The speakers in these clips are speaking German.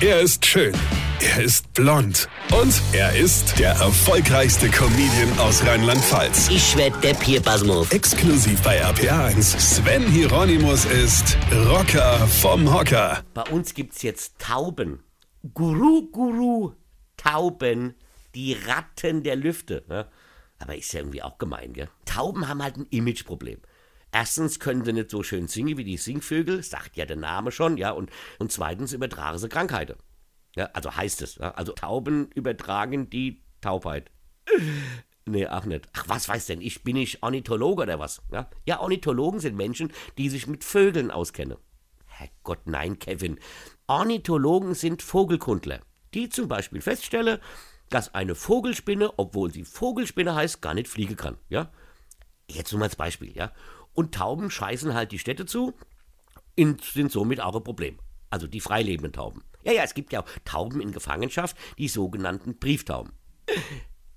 Er ist schön. Er ist blond. Und er ist der erfolgreichste Comedian aus Rheinland-Pfalz. Ich werd der Pierpasmus. Exklusiv bei RPA1. Sven Hieronymus ist Rocker vom Hocker. Bei uns gibt's jetzt Tauben. Guru, Guru, Tauben. Die Ratten der Lüfte. Ne? Aber ist ja irgendwie auch gemein, gell? Tauben haben halt ein Imageproblem. Erstens können sie nicht so schön singen wie die Singvögel, sagt ja der Name schon, ja, und, und zweitens übertragen sie Krankheiten. Ja, also heißt es. Ja, also Tauben übertragen die Taubheit. Nee, auch nicht. Ach, was weiß denn ich? Bin ich Ornithologe oder was? Ja, ja Ornithologen sind Menschen, die sich mit Vögeln auskennen. Herrgott, nein, Kevin. Ornithologen sind Vogelkundler, die zum Beispiel feststellen, dass eine Vogelspinne, obwohl sie Vogelspinne heißt, gar nicht fliegen kann. Ja? Jetzt nur mal als Beispiel, ja. Und Tauben scheißen halt die Städte zu und sind somit auch ein Problem. Also die freilebenden Tauben. Ja, ja, es gibt ja auch Tauben in Gefangenschaft, die sogenannten Brieftauben.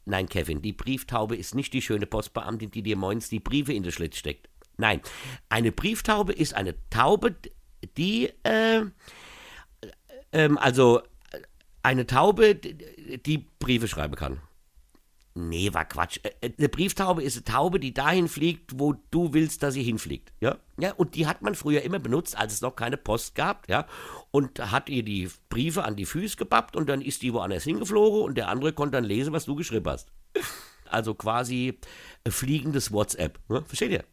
Nein, Kevin, die Brieftaube ist nicht die schöne Postbeamtin, die dir moins die Briefe in den Schlitz steckt. Nein, eine Brieftaube ist eine Taube, die, äh, ähm, also eine Taube, die Briefe schreiben kann. Nee, war Quatsch. Äh, äh, eine Brieftaube ist eine Taube, die dahin fliegt, wo du willst, dass sie hinfliegt. Ja? Ja, und die hat man früher immer benutzt, als es noch keine Post gab, ja. Und hat ihr die Briefe an die Füße gepappt und dann ist die woanders hingeflogen und der andere konnte dann lesen, was du geschrieben hast. Also quasi ein fliegendes WhatsApp. Ne? Versteht ihr?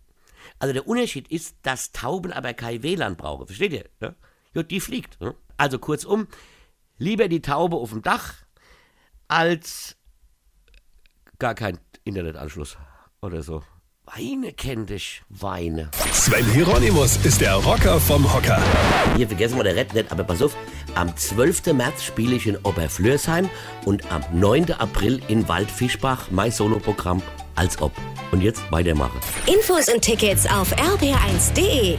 Also der Unterschied ist, dass Tauben aber kein WLAN brauchen. Versteht ihr? Ja, ja die fliegt. Ne? Also kurzum, lieber die Taube auf dem Dach als gar keinen Internetanschluss oder so. Weine kennt dich, Weine. Sven Hieronymus ist der Rocker vom Hocker. Hier vergessen wir der Red nicht, aber pass auf, am 12. März spiele ich in Oberflörsheim und am 9. April in Waldfischbach mein Soloprogramm als ob. Und jetzt weitermachen. Infos und Tickets auf rb1.de.